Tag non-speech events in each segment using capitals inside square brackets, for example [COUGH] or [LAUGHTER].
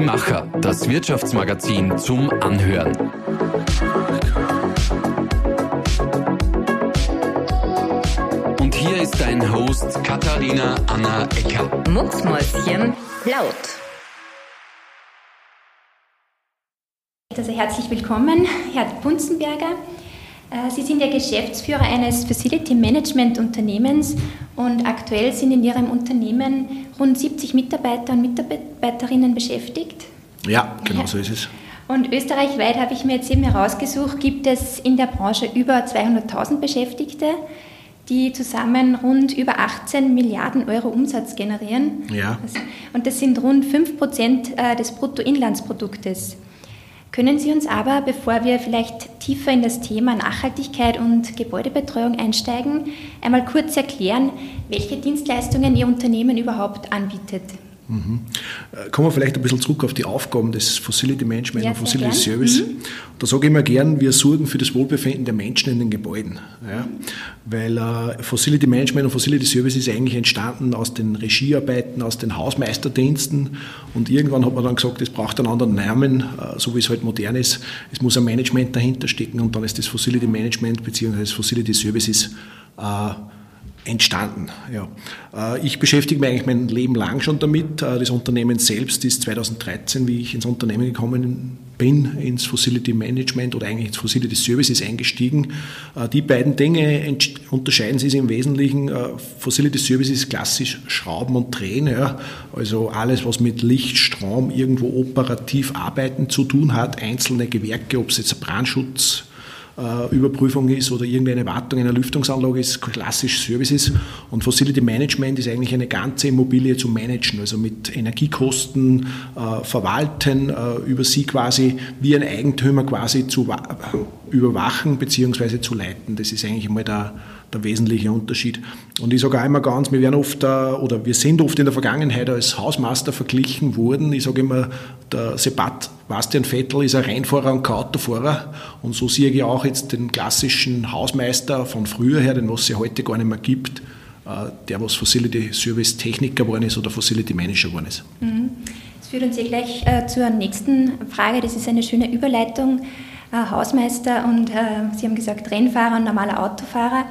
Die Macher, das Wirtschaftsmagazin zum Anhören. Und hier ist dein Host Katharina Anna Ecker. Mucksmäuschen laut. Also herzlich willkommen, Herr Bunzenberger. Äh, Sie sind ja Geschäftsführer eines Facility Management Unternehmens und aktuell sind in Ihrem Unternehmen rund 70 Mitarbeiter und Mitarbeiterinnen beschäftigt. Ja, genau so ist es. Und österreichweit habe ich mir jetzt eben herausgesucht, gibt es in der Branche über 200.000 Beschäftigte, die zusammen rund über 18 Milliarden Euro Umsatz generieren. Ja. Und das sind rund 5 Prozent äh, des Bruttoinlandsproduktes. Können Sie uns aber, bevor wir vielleicht tiefer in das Thema Nachhaltigkeit und Gebäudebetreuung einsteigen, einmal kurz erklären, welche Dienstleistungen Ihr Unternehmen überhaupt anbietet? Mhm. Kommen wir vielleicht ein bisschen zurück auf die Aufgaben des Facility Management Ja, und Facility. Service. Mhm. Da sage ich immer gern, wir sorgen für das Wohlbefinden der Menschen in den Gebäuden. Ja? Weil äh, Facility Management und Facility Service ist eigentlich entstanden aus den Regiearbeiten, aus den Hausmeisterdiensten und irgendwann hat man dann gesagt, es braucht einen anderen Namen, äh, so wie es halt modern ist. Es muss ein Management dahinter stecken und dann ist das Facility Management bzw. Facility Services äh, entstanden. Ja. Äh, Ich beschäftige mich eigentlich mein Leben lang schon damit. Äh, Das Unternehmen selbst ist 2013, wie ich ins Unternehmen gekommen bin, ins Facility Management oder eigentlich ins Facility Services eingestiegen. Äh, Die beiden Dinge unterscheiden sich im Wesentlichen. Facility Services klassisch Schrauben und Drehen, ja. also alles, was mit Licht, Strom, irgendwo operativ arbeiten zu tun hat, einzelne Gewerke, ob es jetzt Brandschutz, Überprüfung ist oder irgendeine Wartung einer Lüftungsanlage ist, klassisch Services. Und Facility Management ist eigentlich eine ganze Immobilie zu managen, also mit Energiekosten äh, verwalten, äh, über sie quasi wie ein Eigentümer quasi zu wa- überwachen bzw. zu leiten. Das ist eigentlich einmal der, der wesentliche Unterschied. Und ich sage auch immer ganz, wir werden oft oder wir sind oft in der Vergangenheit als Hausmeister verglichen worden. Ich sage immer, der Sebastian Vettel ist ein Rennfahrer und kein Autofahrer. Und so sehe ich auch jetzt den klassischen Hausmeister von früher her, den was es heute gar nicht mehr gibt, äh, der was Facility Service Techniker geworden ist oder Facility Manager geworden ist. Das führt uns hier gleich äh, zur nächsten Frage. Das ist eine schöne Überleitung. Äh, Hausmeister und äh, Sie haben gesagt Rennfahrer und normaler Autofahrer.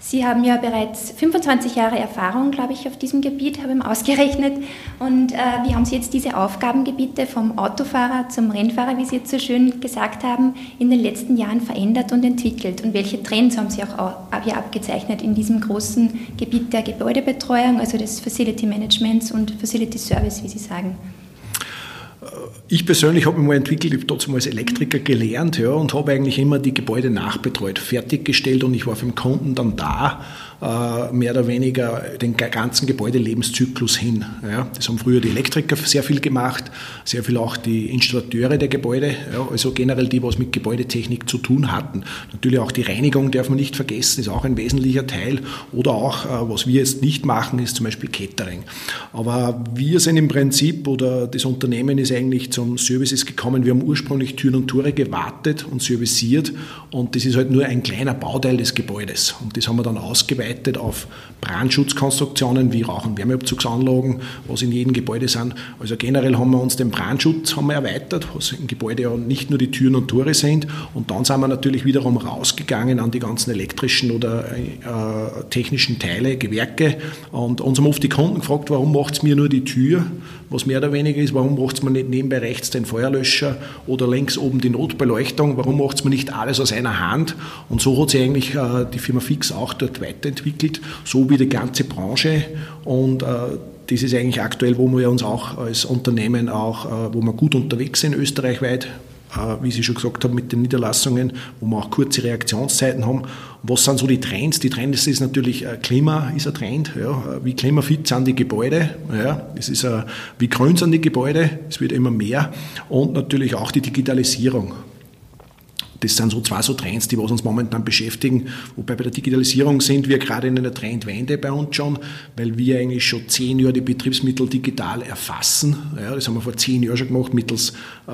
Sie haben ja bereits 25 Jahre Erfahrung, glaube ich, auf diesem Gebiet, habe ich ausgerechnet. Und äh, wie haben Sie jetzt diese Aufgabengebiete vom Autofahrer zum Rennfahrer, wie Sie jetzt so schön gesagt haben, in den letzten Jahren verändert und entwickelt? Und welche Trends haben Sie auch au- hier abgezeichnet in diesem großen Gebiet der Gebäudebetreuung, also des Facility Managements und Facility Service, wie Sie sagen? Ich persönlich habe mich mal entwickelt, ich habe trotzdem als Elektriker gelernt ja, und habe eigentlich immer die Gebäude nachbetreut, fertiggestellt und ich war für den Kunden dann da, mehr oder weniger den ga- ganzen Gebäudelebenszyklus hin. Ja. Das haben früher die Elektriker sehr viel gemacht, sehr viel auch die Installateure der Gebäude, ja, also generell die, was mit Gebäudetechnik zu tun hatten. Natürlich auch die Reinigung darf man nicht vergessen, ist auch ein wesentlicher Teil. Oder auch, äh, was wir jetzt nicht machen, ist zum Beispiel Catering. Aber wir sind im Prinzip, oder das Unternehmen ist eigentlich zum Services gekommen. Wir haben ursprünglich Türen und Tore gewartet und serviciert und das ist halt nur ein kleiner Bauteil des Gebäudes. Und das haben wir dann ausgeweitet auf Brandschutzkonstruktionen wie Rauch- und Wärmeabzugsanlagen, was in jedem Gebäude sind. Also generell haben wir uns den Brandschutz haben wir erweitert, was im Gebäude ja nicht nur die Türen und Tore sind. Und dann sind wir natürlich wiederum rausgegangen an die ganzen elektrischen oder äh, technischen Teile, Gewerke. Und uns haben oft die Kunden gefragt, warum macht es mir nur die Tür, was mehr oder weniger ist, warum macht es mir nicht nebenbei rechts den Feuerlöscher oder links oben die Notbeleuchtung, warum macht es mir nicht alles aus einer Hand? Und so hat sich eigentlich äh, die Firma Fix auch dort weiterentwickelt, so wie die ganze Branche. Und äh, das ist eigentlich aktuell, wo wir uns auch als Unternehmen auch, äh, wo wir gut unterwegs sind, österreichweit, äh, wie Sie schon gesagt haben, mit den Niederlassungen, wo wir auch kurze Reaktionszeiten haben. Was sind so die Trends? Die Trends ist natürlich, Klima ist ein Trend. Ja. Wie klimafit sind die Gebäude? Ja. Es ist, wie grün sind die Gebäude? Es wird immer mehr. Und natürlich auch die Digitalisierung. Das sind so zwei so Trends, die was uns momentan beschäftigen. Wobei bei der Digitalisierung sind wir gerade in einer Trendwende bei uns schon, weil wir eigentlich schon zehn Jahre die Betriebsmittel digital erfassen. Ja, das haben wir vor zehn Jahren schon gemacht mittels äh,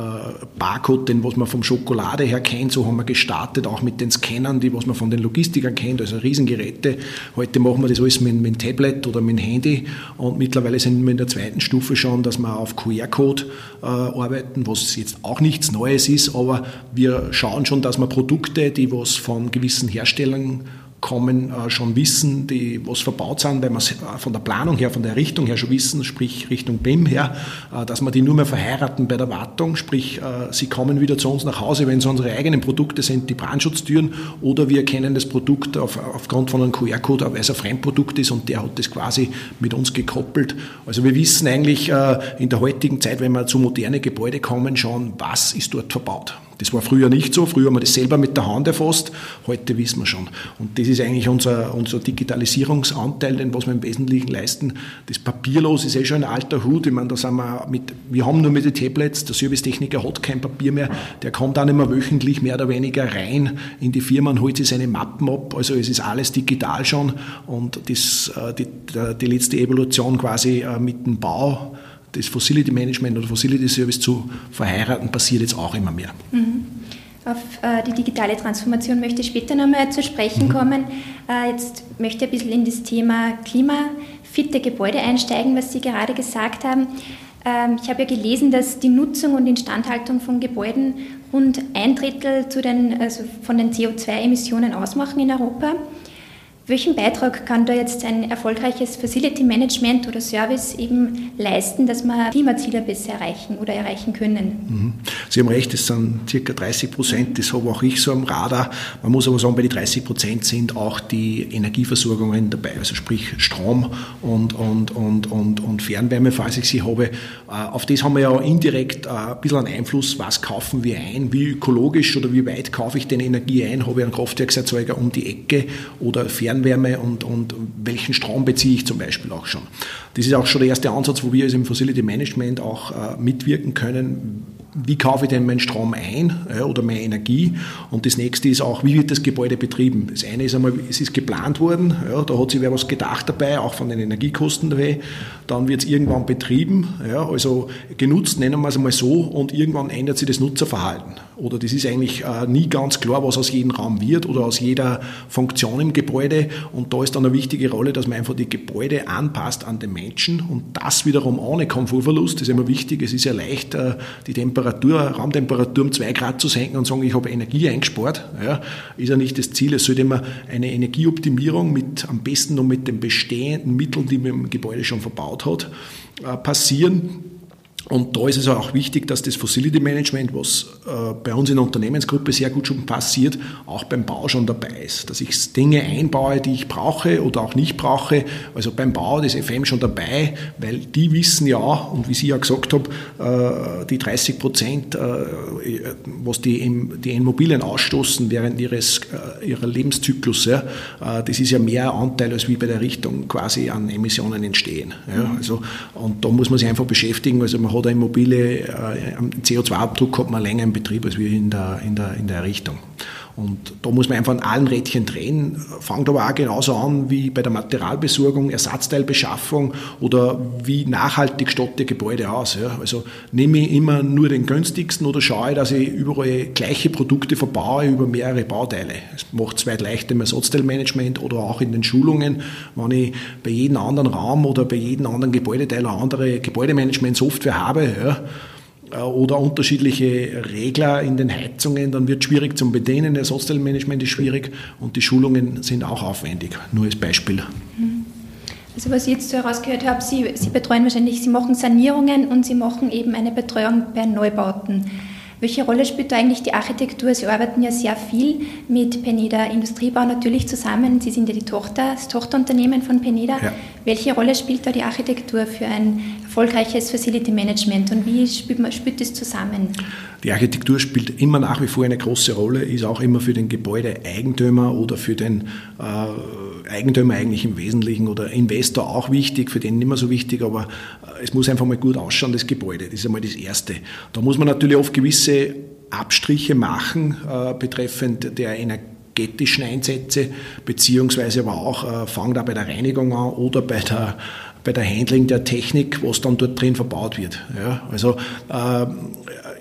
Barcode, den was man vom Schokolade her kennt. So haben wir gestartet, auch mit den Scannern, die was man von den Logistikern kennt, also Riesengeräte. Heute machen wir das alles mit, mit Tablet oder mit Handy und mittlerweile sind wir in der zweiten Stufe schon, dass wir auf QR-Code äh, arbeiten, was jetzt auch nichts Neues ist, aber wir schauen schon, dass wir Produkte, die was von gewissen Herstellern kommen, äh, schon wissen, die was verbaut sind, weil wir es von der Planung her, von der Richtung her schon wissen, sprich Richtung BIM her, äh, dass wir die nur mehr verheiraten bei der Wartung, sprich äh, sie kommen wieder zu uns nach Hause, wenn es unsere eigenen Produkte sind, die Brandschutztüren, oder wir erkennen das Produkt auf, aufgrund von einem QR-Code, weil es ein Fremdprodukt ist und der hat das quasi mit uns gekoppelt. Also wir wissen eigentlich in der heutigen Zeit, wenn wir zu moderne Gebäude kommen, schon, was ist dort verbaut. Das war früher nicht so. Früher haben wir das selber mit der Hand erfasst. Heute wissen wir schon. Und das ist eigentlich unser, unser Digitalisierungsanteil, den was wir im Wesentlichen leisten. Das Papierlos ist eh schon ein alter Hut. Ich meine, da sind wir mit, wir haben nur mit den Tablets. Der Servicetechniker hat kein Papier mehr. Der kommt auch nicht mehr wöchentlich mehr oder weniger rein in die Firma und holt sich seine Mappen ab. Also es ist alles digital schon. Und das, äh, die, die letzte Evolution quasi äh, mit dem Bau das Facility Management oder Facility Service zu verheiraten, passiert jetzt auch immer mehr. Mhm. Auf äh, die digitale Transformation möchte ich später nochmal zu sprechen mhm. kommen. Äh, jetzt möchte ich ein bisschen in das Thema klimafitte Gebäude einsteigen, was Sie gerade gesagt haben. Ähm, ich habe ja gelesen, dass die Nutzung und Instandhaltung von Gebäuden rund ein Drittel den, also von den CO2-Emissionen ausmachen in Europa. Welchen Beitrag kann da jetzt ein erfolgreiches Facility Management oder Service eben leisten, dass wir Klimaziele besser erreichen oder erreichen können? Mhm. Sie haben recht, es sind circa 30 Prozent, das habe auch ich so am Radar. Man muss aber sagen, bei den 30 Prozent sind auch die Energieversorgungen dabei, also sprich Strom und, und, und, und, und Fernwärme, falls ich sie habe. Äh, auf das haben wir ja indirekt äh, ein bisschen einen Einfluss, was kaufen wir ein, wie ökologisch oder wie weit kaufe ich denn Energie ein, habe ich einen Kraftwerkserzeuger um die Ecke oder Fernwärme Fernwärme und, und welchen Strom beziehe ich zum Beispiel auch schon. Das ist auch schon der erste Ansatz, wo wir als im Facility Management auch äh, mitwirken können wie kaufe ich denn meinen Strom ein ja, oder meine Energie? Und das nächste ist auch, wie wird das Gebäude betrieben? Das eine ist einmal, es ist geplant worden, ja, da hat sich wer was gedacht dabei, auch von den Energiekosten dabei. Dann wird es irgendwann betrieben, ja, also genutzt, nennen wir es einmal so, und irgendwann ändert sich das Nutzerverhalten. Oder das ist eigentlich äh, nie ganz klar, was aus jedem Raum wird oder aus jeder Funktion im Gebäude. Und da ist dann eine wichtige Rolle, dass man einfach die Gebäude anpasst an den Menschen und das wiederum ohne Komfortverlust. Das ist immer wichtig. Es ist ja leicht, äh, die Temperatur Temperatur, Raumtemperatur um zwei Grad zu senken und sagen, ich habe Energie eingespart, ja, ist ja nicht das Ziel. Es sollte immer eine Energieoptimierung mit, am besten noch mit den bestehenden Mitteln, die man im Gebäude schon verbaut hat, äh, passieren und da ist es auch wichtig, dass das Facility Management, was äh, bei uns in der Unternehmensgruppe sehr gut schon passiert, auch beim Bau schon dabei ist. Dass ich Dinge einbaue, die ich brauche oder auch nicht brauche. Also beim Bau ist FM schon dabei, weil die wissen ja, und wie Sie ja gesagt haben, äh, die 30 Prozent, äh, was die, die Immobilien ausstoßen während ihres, ihrer Lebenszyklus, ja, das ist ja mehr Anteil als wie bei der Richtung quasi an Emissionen entstehen. Ja. Also, und da muss man sich einfach beschäftigen. Also man hat eine Immobilie, äh, CO2-Abdruck hat man länger im Betrieb als wir in der, in der, in der Errichtung. Und da muss man einfach an allen Rädchen drehen. Fangt aber auch genauso an wie bei der Materialbesorgung, Ersatzteilbeschaffung oder wie nachhaltig statt die Gebäude aus. Ja. Also nehme ich immer nur den günstigsten oder schaue, dass ich überall gleiche Produkte verbaue über mehrere Bauteile. Es macht es weit leichter im Ersatzteilmanagement oder auch in den Schulungen, wenn ich bei jedem anderen Raum oder bei jedem anderen Gebäudeteil eine andere Gebäudemanagement-Software habe. Ja oder unterschiedliche Regler in den Heizungen, dann wird es schwierig zum Bedienen. Das Hostelmanagement ist schwierig und die Schulungen sind auch aufwendig. Nur als Beispiel. Also was ich jetzt so herausgehört habe, Sie, Sie betreuen wahrscheinlich, Sie machen Sanierungen und Sie machen eben eine Betreuung bei Neubauten. Welche Rolle spielt da eigentlich die Architektur? Sie arbeiten ja sehr viel mit Peneda Industriebau natürlich zusammen. Sie sind ja die Tochter, das Tochterunternehmen von Peneda. Ja. Welche Rolle spielt da die Architektur für ein erfolgreiches Facility Management und wie spielt, das zusammen? Die Architektur spielt immer nach wie vor eine große Rolle, ist auch immer für den Gebäudeeigentümer oder für den äh, Eigentümer eigentlich im Wesentlichen oder Investor auch wichtig, für den nicht mehr so wichtig, aber äh, es muss einfach mal gut ausschauen, das Gebäude. Das ist einmal das Erste. Da muss man natürlich oft gewisse Abstriche machen äh, betreffend der energetischen Einsätze, beziehungsweise aber auch äh, fangen da bei der Reinigung an oder bei der bei der Handling der Technik, was dann dort drin verbaut wird. Ja, also äh,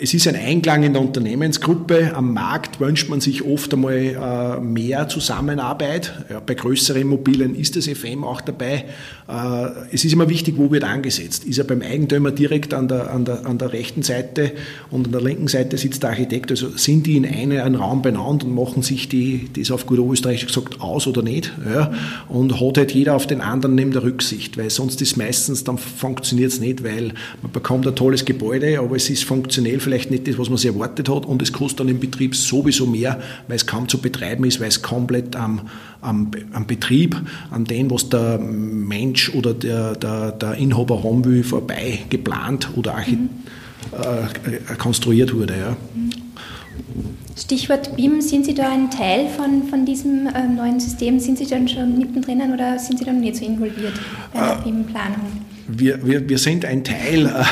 es ist ein Einklang in der Unternehmensgruppe. Am Markt wünscht man sich oft einmal äh, mehr Zusammenarbeit. Bei größeren Immobilien ist das FM auch dabei. Äh, es ist immer wichtig, wo wird angesetzt. Ist er beim Eigentümer direkt an der, an, der, an der rechten Seite und an der linken Seite sitzt der Architekt. Also sind die in einem Raum benannt und machen sich die, das auf gut Österreichisch gesagt, aus oder nicht. Ja? Und hat halt jeder auf den anderen neben der Rücksicht, weil sonst ist meistens, dann funktioniert es nicht, weil man bekommt ein tolles Gebäude, aber es ist funktionell vielleicht nicht das, was man sich erwartet hat und es kostet dann im Betrieb sowieso mehr, weil es kaum zu betreiben ist, weil es komplett am, am, am Betrieb, an dem, was der Mensch oder der, der, der Inhaber haben will, vorbei geplant oder mhm. äh, konstruiert wurde. Ja. Stichwort BIM, sind Sie da ein Teil von, von diesem äh, neuen System? Sind Sie dann schon mittendrin oder sind Sie dann nicht so involviert bei der äh, BIM-Planung? Wir, wir, wir sind ein Teil, äh,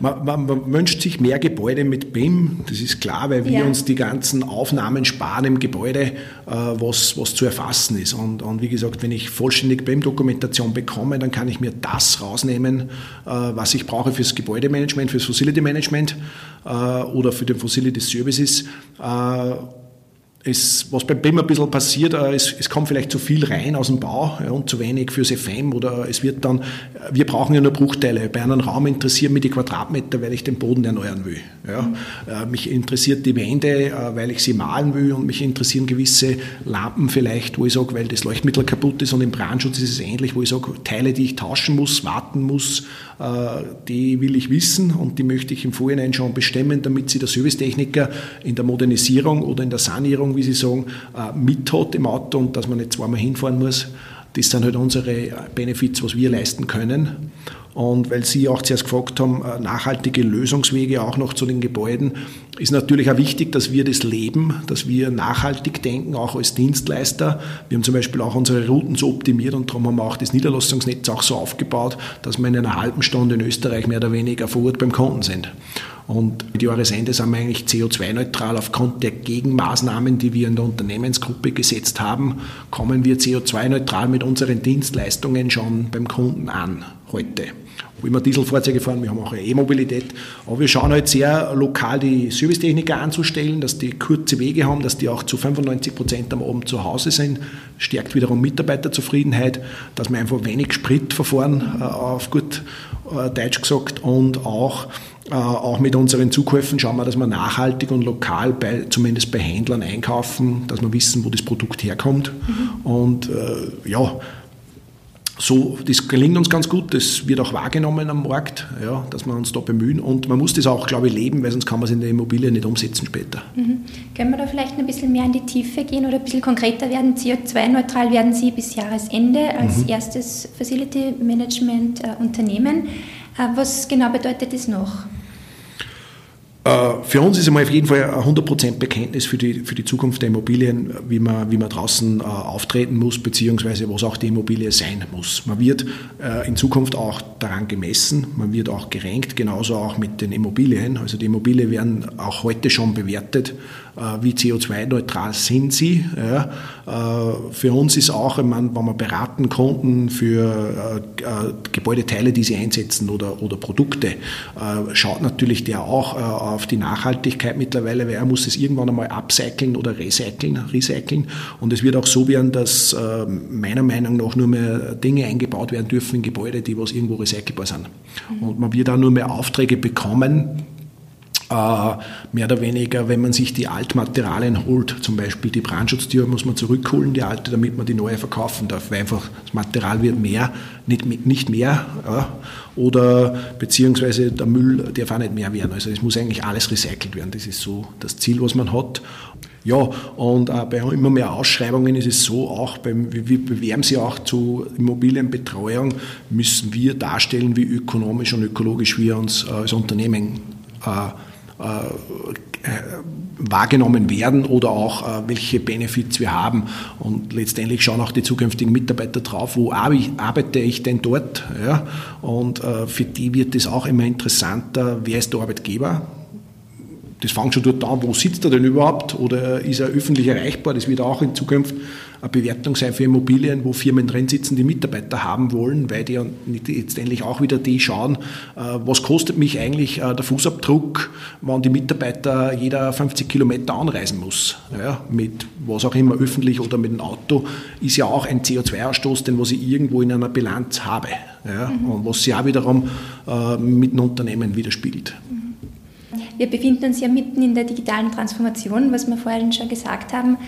man, man, man, wünscht sich mehr Gebäude mit BIM, das ist klar, weil wir ja. uns die ganzen Aufnahmen sparen im Gebäude, äh, was, was zu erfassen ist. Und, und wie gesagt, wenn ich vollständig BIM-Dokumentation bekomme, dann kann ich mir das rausnehmen, äh, was ich brauche fürs Gebäudemanagement, fürs Facility Management oder für den Facility Services es, was beim BIM ein bisschen passiert, äh, es, es, kommt vielleicht zu viel rein aus dem Bau ja, und zu wenig fürs FM oder es wird dann, wir brauchen ja nur Bruchteile. Bei einem Raum interessieren mich die Quadratmeter, weil ich den Boden erneuern will. Ja. Mhm. mich interessiert die Wände, äh, weil ich sie malen will und mich interessieren gewisse Lampen vielleicht, wo ich sage, weil das Leuchtmittel kaputt ist und im Brandschutz ist es ähnlich, wo ich sage, Teile, die ich tauschen muss, warten muss, die will ich wissen und die möchte ich im Vorhinein schon bestimmen, damit sie der Servicetechniker in der Modernisierung oder in der Sanierung wie Sie sagen, äh, mit hat im Auto und dass man nicht zweimal hinfahren muss. Das sind halt unsere Benefits, was wir leisten können. Und weil Sie auch zuerst gefragt haben, äh, nachhaltige Lösungswege auch noch zu den Gebäuden, ist natürlich auch wichtig, dass wir das leben, dass wir nachhaltig denken, auch als Dienstleister. Wir haben zum Beispiel auch unsere Routen so optimiert und darum haben wir auch das Niederlassungsnetz auch so aufgebaut, dass wir in einer halben Stunde in Österreich mehr oder weniger vor Ort beim Kunden sind. Und mit Jahresende sind wir eigentlich CO2-neutral. Aufgrund der Gegenmaßnahmen, die wir in der Unternehmensgruppe gesetzt haben, kommen wir CO2-neutral mit unseren Dienstleistungen schon beim Kunden an heute. Wo immer Dieselfahrzeuge fahren, wir haben auch eine E-Mobilität. Aber wir schauen halt sehr lokal die Servicetechniker anzustellen, dass die kurze Wege haben, dass die auch zu 95 Prozent am Abend zu Hause sind. Stärkt wiederum Mitarbeiterzufriedenheit, dass wir einfach wenig Sprit verfahren, äh, auf gut äh, Deutsch gesagt, und auch äh, auch mit unseren Zukäufen schauen wir, dass wir nachhaltig und lokal bei, zumindest bei Händlern einkaufen, dass wir wissen, wo das Produkt herkommt. Mhm. Und äh, ja, so, das gelingt uns ganz gut, das wird auch wahrgenommen am Markt, ja, dass wir uns da bemühen und man muss das auch, glaube ich, leben, weil sonst kann man es in der Immobilie nicht umsetzen später. Mhm. Können wir da vielleicht ein bisschen mehr in die Tiefe gehen oder ein bisschen konkreter werden? CO2-neutral werden Sie bis Jahresende als mhm. erstes Facility Management äh, Unternehmen. Äh, was genau bedeutet das noch? Äh, für uns ist einmal auf jeden Fall ein 100% Bekenntnis für die, für die Zukunft der Immobilien, wie man, wie man draußen äh, auftreten muss, beziehungsweise was auch die Immobilie sein muss. Man wird äh, in Zukunft auch daran gemessen, man wird auch gerankt, genauso auch mit den Immobilien. Also die Immobilien werden auch heute schon bewertet, wie CO2-neutral sind sie. Für uns ist auch, wenn wir beraten Kunden für Gebäudeteile, die sie einsetzen oder, oder Produkte, schaut natürlich der auch auf die Nachhaltigkeit mittlerweile, weil er muss es irgendwann einmal upcyclen oder recyceln, recyceln. Und es wird auch so werden, dass äh, meiner Meinung nach nur mehr Dinge eingebaut werden dürfen in Gebäude, die was irgendwo recycelbar sind. Mhm. Und man wird auch nur mehr Aufträge bekommen, äh, mehr oder weniger, wenn man sich die Altmaterialien holt, zum Beispiel die Brandschutztür muss man zurückholen, die alte, damit man die neue verkaufen darf, weil einfach das Material wird mehr, nicht, nicht mehr, ja, oder beziehungsweise der Müll darf auch nicht mehr werden. Also es muss eigentlich alles recycelt werden. Das ist so das Ziel, was man hat. Ja, und bei immer mehr Ausschreibungen ist es so, auch beim, wir bewerben sie auch zu Immobilienbetreuung, müssen wir darstellen, wie ökonomisch und ökologisch wir uns äh, als Unternehmen äh, äh, wahrgenommen werden oder auch äh, welche Benefits wir haben. Und letztendlich schauen auch die zukünftigen Mitarbeiter drauf, wo arbeite ich denn dort? Ja? Und äh, für die wird es auch immer interessanter, wer ist der Arbeitgeber? Das fängt schon dort an, wo sitzt er denn überhaupt oder ist er öffentlich erreichbar? Das wird auch in Zukunft eine Bewertung sein für Immobilien, wo Firmen drin sitzen, die Mitarbeiter haben wollen, weil die letztendlich auch wieder die schauen, äh, was kostet mich eigentlich äh, der Fußabdruck, wann die Mitarbeiter jeder 50 Kilometer anreisen muss. Ja, mit was auch immer, öffentlich oder mit dem Auto, ist ja auch ein CO2-Ausstoß, den was ich irgendwo in einer Bilanz habe. Ja, mhm. Und was sich auch wiederum äh, mit dem Unternehmen widerspiegelt. Mhm. Wir befinden uns ja mitten in der digitalen Transformation, was wir vorhin schon gesagt haben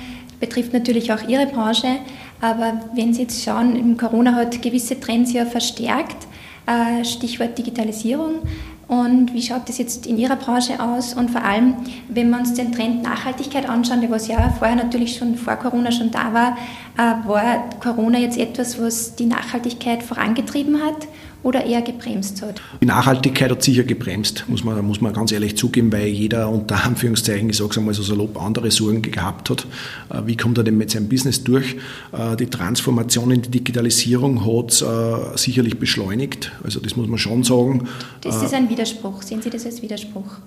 betrifft natürlich auch Ihre Branche. Aber wenn Sie jetzt schauen, Corona hat gewisse Trends ja verstärkt. Äh, Stichwort Digitalisierung. Und wie schaut das jetzt in Ihrer Branche aus? Und vor allem, wenn wir uns den Trend Nachhaltigkeit anschauen, der was ja vorher natürlich schon vor Corona schon da war, äh, war Corona jetzt etwas, was die Nachhaltigkeit vorangetrieben hat oder eher gebremst hat? Die Nachhaltigkeit hat sicher gebremst, muss man, muss man ganz ehrlich zugeben, weil jeder unter Anführungszeichen, ich sage es einmal so salopp, andere Sorgen gehabt hat. Äh, wie kommt er denn mit seinem Business durch? Äh, die Transformation in die Digitalisierung hat es äh, sicherlich beschleunigt, also das muss man schon sagen. Das ist ein Widerspruch, sehen Sie das als Widerspruch?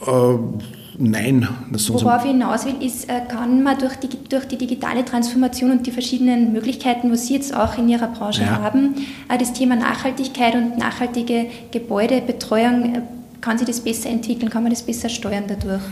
Äh, nein. Worauf ich hinaus will, ist, äh, kann man durch die, durch die digitale Transformation und die verschiedenen Möglichkeiten, was Sie jetzt auch in Ihrer Branche ja. haben, äh, das Thema Nachhaltigkeit und nachhaltige Gebäudebetreuung, kann sich das besser entwickeln, kann man das besser steuern dadurch?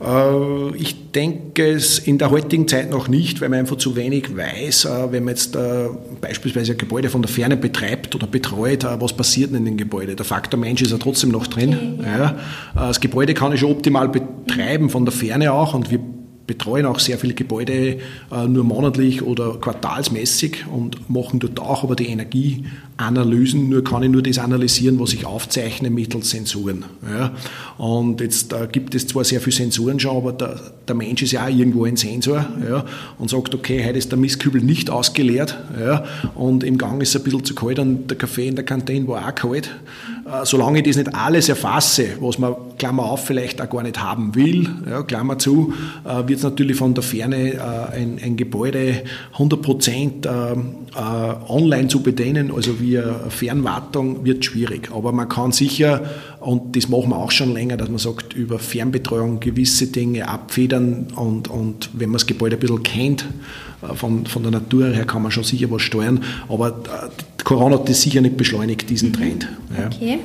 Äh, ich denke es in der heutigen Zeit noch nicht, weil man einfach zu wenig weiß, äh, wenn man jetzt äh, beispielsweise ein Gebäude von der Ferne betreibt oder betreut, was passiert denn in dem Gebäude. Der Faktor Mensch ist ja trotzdem noch drin. Okay, ja. Das Gebäude kann ich schon optimal betreiben, von der Ferne auch, und wir betreuen auch sehr viele Gebäude nur monatlich oder quartalsmäßig und machen dort auch aber die Energieanalysen. Nur kann ich nur das analysieren, was ich aufzeichne mittels Sensoren. Ja. Und jetzt äh, gibt es zwar sehr viele Sensoren schon, aber der, der Mensch ist ja auch irgendwo ein Sensor ja, und sagt, okay, heute ist der Mistkübel nicht ausgeleert ja, und im Gang ist es ein bisschen zu kalt und der Kaffee in der Kantine war auch kalt. Äh, solange ich das nicht alles erfasse, was man, Klammer auf, vielleicht auch gar nicht haben will, ja, Klammer zu, äh, wird es natürlich von der Ferne äh, ein, ein Gebäude 100 Prozent online zu bedienen, also via Fernwartung, wird schwierig. Aber man kann sicher, und das machen wir auch schon länger, dass man sagt, über Fernbetreuung gewisse Dinge abfedern und, und wenn man das Gebäude ein bisschen kennt, von, von der Natur her kann man schon sicher was steuern, aber Corona hat das sicher nicht beschleunigt, diesen Trend. Ja. Okay.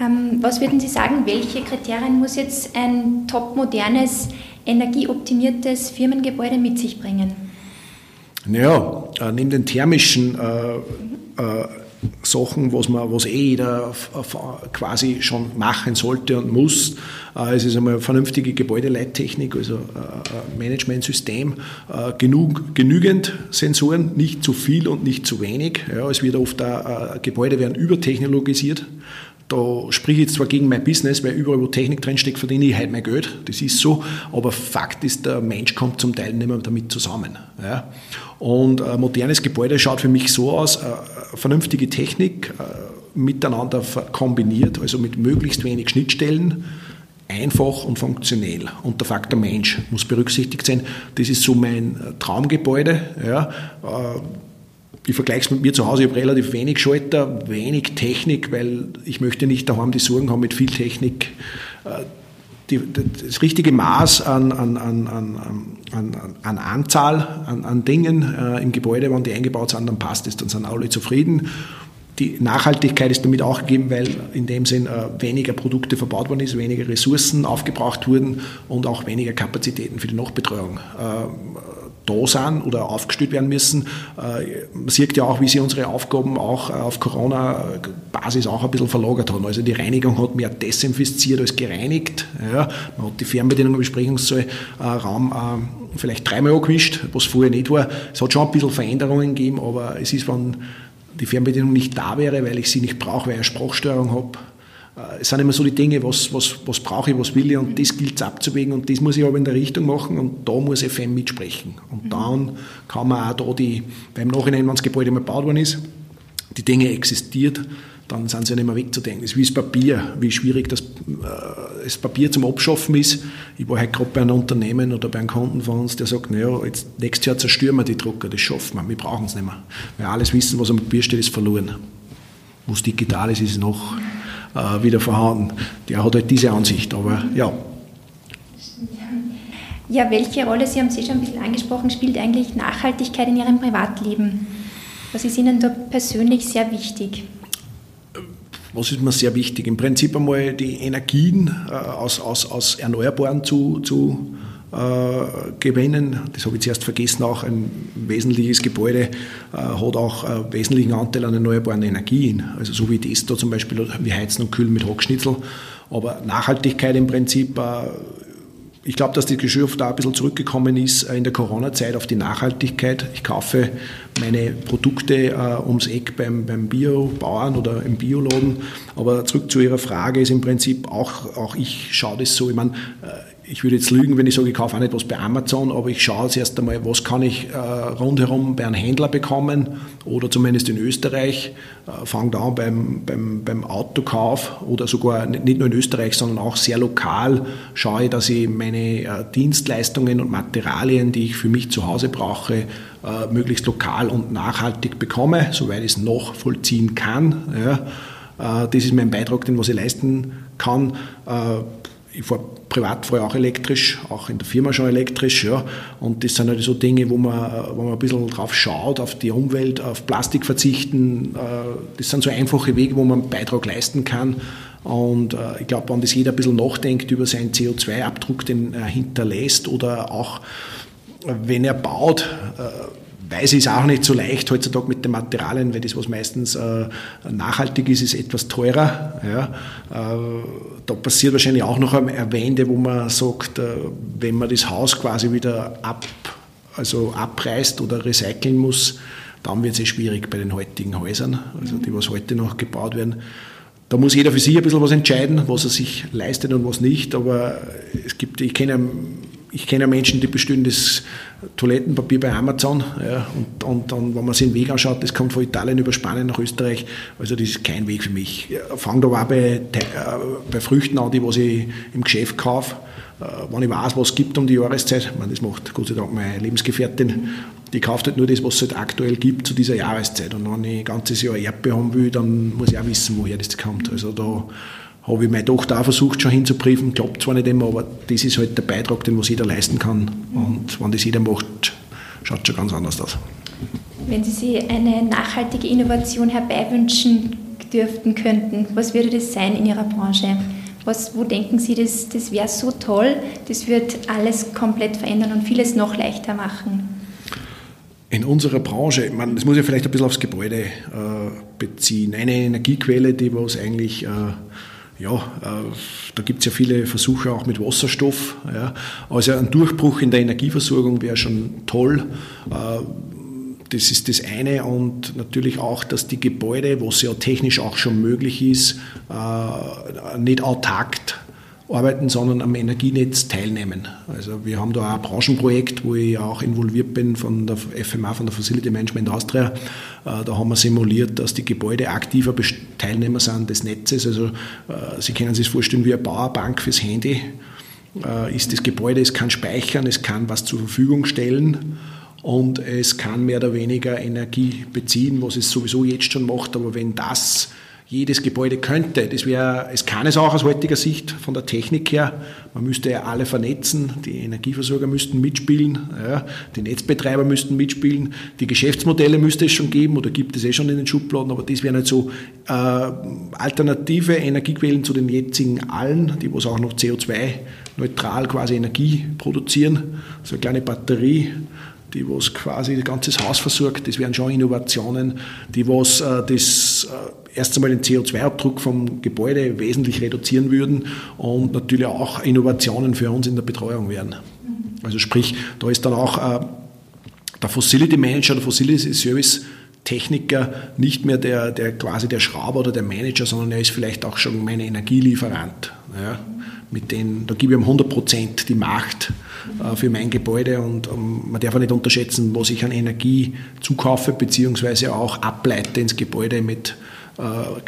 Ähm, was würden Sie sagen, welche Kriterien muss jetzt ein top modernes, energieoptimiertes Firmengebäude mit sich bringen? Naja, äh, neben den thermischen äh, äh, Sachen, was, man, was eh jeder quasi schon machen sollte und muss. Äh, es ist einmal vernünftige Gebäudeleittechnik, also Managementsystem, äh, genug, genügend Sensoren, nicht zu viel und nicht zu wenig. Ja, es wird oft auch, Gebäude werden übertechnologisiert. Da spreche ich jetzt zwar gegen mein Business, weil überall, wo Technik drinsteckt, verdiene ich halt mein Geld. Das ist so. Aber Fakt ist, der Mensch kommt zum Teil nicht mehr damit zusammen. Ja. Und ein modernes Gebäude schaut für mich so aus, eine äh, vernünftige Technik äh, miteinander kombiniert, also mit möglichst wenig Schnittstellen, einfach und funktionell. Und der Faktor Mensch muss berücksichtigt sein. Das ist so mein äh, Traumgebäude. Ja ich vergleiche es mit mir zu Hause, ich habe relativ wenig Schalter, wenig Technik, weil ich möchte nicht daheim die Sorgen haben mit viel Technik. Äh, die, das richtige Maß an, an, an, an, an Anzahl an, Dingen äh, im Gebäude, wenn die eingebaut sind, dann passt es, dann sind alle zufrieden. Die Nachhaltigkeit ist damit auch gegeben, weil in dem Sinn äh, weniger Produkte verbaut worden ist, weniger Ressourcen aufgebraucht wurden und auch weniger Kapazitäten für die Nachbetreuung äh, da sind oder aufgestellt werden müssen. Äh, man sieht ja auch, wie sie unsere Aufgaben auch auf Corona-Basis auch ein bisschen verlagert haben. Also die Reinigung hat mehr desinfiziert als gereinigt. Ja, man hat die Fernbedienung im Besprechungssaal äh, äh, vielleicht dreimal angewischt, was vorher nicht war. Es hat schon ein bisschen Veränderungen gegeben, aber es ist, wenn die Fernbedienung nicht da wäre, weil ich sie nicht brauche, weil ich eine Sprachstörung habe, äh, es sind immer so die Dinge, was, was, was brauche ich, was will ich und das gilt es abzuwägen und das muss ich aber in der Richtung machen und da muss FM mitsprechen. Und mhm. dann kann man auch da die, beim Nachhinein, wenn das Gebäude mal gebaut worden ist, die Dinge existiert, dann sind sie nicht mehr wegzudenken. Es ist wie das Papier, wie schwierig das, äh, das Papier zum Abschaffen ist. Ich war heute gerade bei einem Unternehmen oder bei einem Kunden von uns, der sagt, naja, jetzt, nächstes Jahr zerstören wir die Drucker, das schaffen wir, wir brauchen es nicht mehr. Weil alles Wissen, was am Papier steht, ist verloren. Was digital ist, ist noch äh, wieder vorhanden. Der hat halt diese Ansicht, aber ja. Ja, welche Rolle, Sie haben es eh schon ein bisschen angesprochen, spielt eigentlich Nachhaltigkeit in Ihrem Privatleben? Was ist Ihnen da persönlich sehr wichtig? Was ist mir sehr wichtig? Im Prinzip einmal die Energien äh, aus, aus, aus Erneuerbaren zu, zu gewinnen. Das habe ich zuerst vergessen, auch ein wesentliches Gebäude äh, hat auch einen wesentlichen Anteil an erneuerbaren Energien. Also so wie das da zum Beispiel, wir heizen und kühlen mit Hockschnitzel. Aber Nachhaltigkeit im Prinzip äh, ich glaube, dass die Geschäft da ein bisschen zurückgekommen ist in der Corona-Zeit auf die Nachhaltigkeit. Ich kaufe meine Produkte äh, ums Eck beim, beim Biobauern oder im Bioladen. Aber zurück zu Ihrer Frage ist im Prinzip auch, auch ich schaue das so, ich meine, ich würde jetzt lügen, wenn ich sage, ich kaufe auch nicht was bei Amazon, aber ich schaue zuerst einmal, was kann ich äh, rundherum bei einem Händler bekommen oder zumindest in Österreich. Äh, fange da an beim, beim, beim Autokauf oder sogar nicht nur in Österreich, sondern auch sehr lokal schaue dass ich meine äh, Dienstleistungen und Materialien, die ich für mich zu Hause brauche, äh, möglichst lokal und nachhaltig bekomme, soweit ich es noch vollziehen kann. Ja. Äh, das ist mein Beitrag, den was ich leisten kann äh, ich fahre privat fahre auch elektrisch, auch in der Firma schon elektrisch, ja. Und das sind halt so Dinge, wo man, wo man ein bisschen drauf schaut, auf die Umwelt, auf Plastik verzichten. Äh, das sind so einfache Wege, wo man einen Beitrag leisten kann. Und äh, ich glaube, wenn das jeder ein bisschen nachdenkt über seinen CO2-Abdruck, den er hinterlässt oder auch wenn er baut, äh, weiß es auch nicht so leicht heutzutage mit den Materialien, weil das, was meistens äh, nachhaltig ist, ist etwas teurer. Ja. Äh, da passiert wahrscheinlich auch noch eine Wende, wo man sagt, äh, wenn man das Haus quasi wieder ab, also abreißt oder recyceln muss, dann wird es eh schwierig bei den heutigen Häusern, also die, was heute noch gebaut werden. Da muss jeder für sich ein bisschen was entscheiden, was er sich leistet und was nicht. Aber es gibt, ich kenne ich kenne Menschen, die bestellen das Toilettenpapier bei Amazon ja, und, und dann, wenn man sich den Weg anschaut, das kommt von Italien über Spanien nach Österreich, also das ist kein Weg für mich. Ich fange da auch bei, äh, bei Früchten an, die was ich im Geschäft kaufe, äh, wenn ich weiß, was es gibt um die Jahreszeit, meine, das macht Gott sei Dank meine Lebensgefährtin, die kauft halt nur das, was es halt aktuell gibt zu dieser Jahreszeit und wenn ich ein ganzes Jahr Erdbeer haben will, dann muss ich auch wissen, woher das kommt. Also da habe ich meine Tochter auch versucht schon hinzubriefen, klappt zwar nicht immer, aber das ist halt der Beitrag, den was jeder leisten kann. Und wenn das jeder macht, schaut es schon ganz anders aus. Wenn Sie sich eine nachhaltige Innovation herbeiwünschen dürften könnten, was würde das sein in Ihrer Branche? Was, wo denken Sie, das, das wäre so toll, das wird alles komplett verändern und vieles noch leichter machen? In unserer Branche, man, das muss ich vielleicht ein bisschen aufs Gebäude äh, beziehen. Eine Energiequelle, die was eigentlich äh, ja, äh, da gibt es ja viele Versuche auch mit Wasserstoff. Ja. Also ein Durchbruch in der Energieversorgung wäre schon toll. Äh, das ist das eine und natürlich auch, dass die Gebäude, was ja technisch auch schon möglich ist, äh, nicht autark arbeiten, sondern am Energienetz teilnehmen. Also wir haben da ein Branchenprojekt, wo ich auch involviert bin von der FMA, von der Facility Management Austria. Äh, da haben wir simuliert, dass die Gebäude aktiver Teilnehmer sind des Netzes. Also äh, Sie können sich das vorstellen wie eine Powerbank fürs Handy. Äh, ist das Gebäude, es kann speichern, es kann was zur Verfügung stellen und es kann mehr oder weniger Energie beziehen, was es sowieso jetzt schon macht. Aber wenn das jedes Gebäude könnte. Das wäre, es kann es auch aus heutiger Sicht von der Technik her. Man müsste ja alle vernetzen. Die Energieversorger müssten mitspielen, ja, die Netzbetreiber müssten mitspielen, die Geschäftsmodelle müsste es schon geben oder gibt es eh schon in den Schubladen, aber das wären halt so äh, alternative Energiequellen zu den jetzigen allen, die was auch noch CO2-neutral quasi Energie produzieren. So eine kleine Batterie die was quasi das ganze Haus versorgt. Das wären schon Innovationen, die was äh, das äh, erst einmal den CO2-Abdruck vom Gebäude wesentlich reduzieren würden und natürlich auch Innovationen für uns in der Betreuung wären. Also sprich, da ist dann auch äh, der Facility Manager, der Facility Service Techniker nicht mehr der, der quasi der Schrauber oder der Manager, sondern er ist vielleicht auch schon mein Energielieferant. Ja mit denen, da gebe ich um 100 Prozent die Macht äh, für mein Gebäude und um, man darf auch nicht unterschätzen, was ich an Energie zukaufe, beziehungsweise auch ableite ins Gebäude mit äh,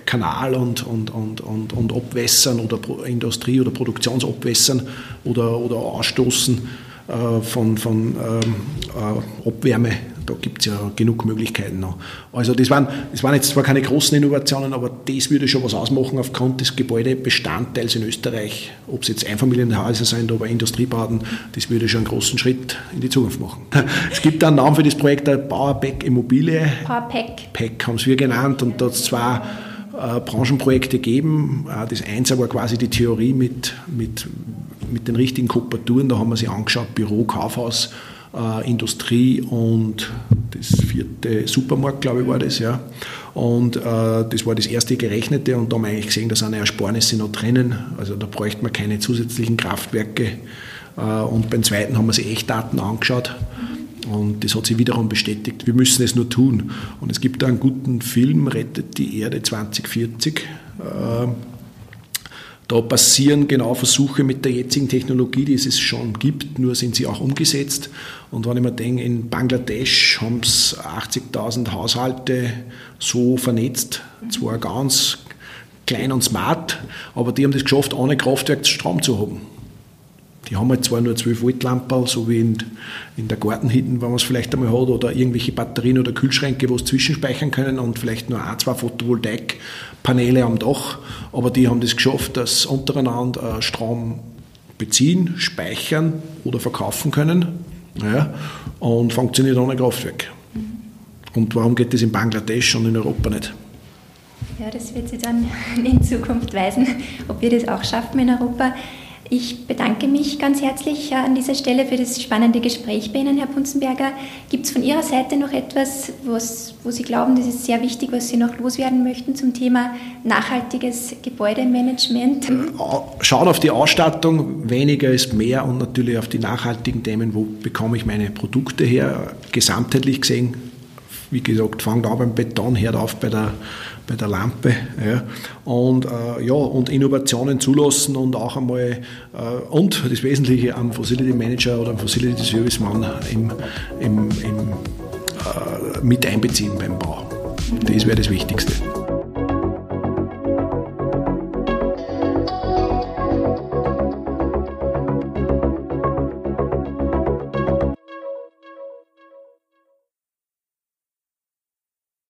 Kanal und, und, und, und, und Abwässern oder Pro Industrie- oder Produktionsabwässern oder, oder Ausstoßen äh, von, von ähm, äh, Abwärme da gibt es ja genug Möglichkeiten noch. Also das waren, das waren jetzt zwar keine großen Innovationen, aber das würde schon was ausmachen aufgrund des Gebäudebestandteils in Österreich. Ob es jetzt Einfamilienhäuser sind oder Industriebauten, das würde schon einen großen Schritt in die Zukunft machen. [LAUGHS] Es gibt einen Namen für das Projekt, der Powerpack Immobilie. Powerpack. Pack haben es wir genannt und da hat es zwei äh, Branchenprojekte gegeben. Äh, das eins war quasi die Theorie mit, mit, mit den richtigen Kooperaturen. Da haben wir sich angeschaut, Büro, Kaufhaus, äh, Industrie und das vierte Supermarkt, glaube ich, war das, ja. Und äh, das war das erste gerechnete und da haben wir eigentlich gesehen, da sind Ersparnisse noch drinnen. Also da bräuchte man keine zusätzlichen Kraftwerke. Äh, und beim zweiten haben wir sich Echtdaten angeschaut. Und das hat sich wiederum bestätigt. Wir müssen es nur tun. Und es gibt da einen guten Film, Rettet die Erde 2040. Äh, da passieren genau Versuche mit der jetzigen Technologie, die es schon gibt, nur sind sie auch umgesetzt. Und wenn ich mir denke, in Bangladesch haben es 80.000 Haushalte so vernetzt, zwar ganz klein und smart, aber die haben das geschafft, ohne Kraftwerk Strom zu haben. Die haben halt zwar nur 12 Volt Lampen, so wie in, in der Gartenhütte, wenn man es vielleicht einmal hat, oder irgendwelche Batterien oder Kühlschränke, wo es zwischenspeichern können und vielleicht nur ein, zwei Photovoltaikpaneele am Dach. Aber die haben das geschafft, dass untereinander äh, Strom beziehen, speichern oder verkaufen können. Ja, und funktioniert ohne Kraftwerk. Und warum geht das in Bangladesch und in Europa nicht? Ja, das wird sich dann [LAUGHS] in Zukunft weisen, ob wir das auch schaffen in Europa. Ich bedanke mich ganz herzlich äh, an dieser Stelle für das spannende Gespräch bei Ihnen, Herr Punzenberger. Gibt es von Ihrer Seite noch etwas, was, wo Sie glauben, das ist sehr wichtig, was Sie noch loswerden möchten zum Thema nachhaltiges Gebäudemanagement? Äh, schauen auf die Ausstattung, weniger ist mehr und natürlich auf die nachhaltigen Themen, wo bekomme ich meine Produkte her, gesamtheitlich gesehen. Wie gesagt, fangt an beim Beton, hört auf bei der bei der Lampe. Ja. Und, äh, ja, und Innovationen zulassen und auch einmal äh, und das Wesentliche am Facility Manager oder am Facility Service Mann im, im, im, äh, mit einbeziehen beim Bau. Das wäre das Wichtigste.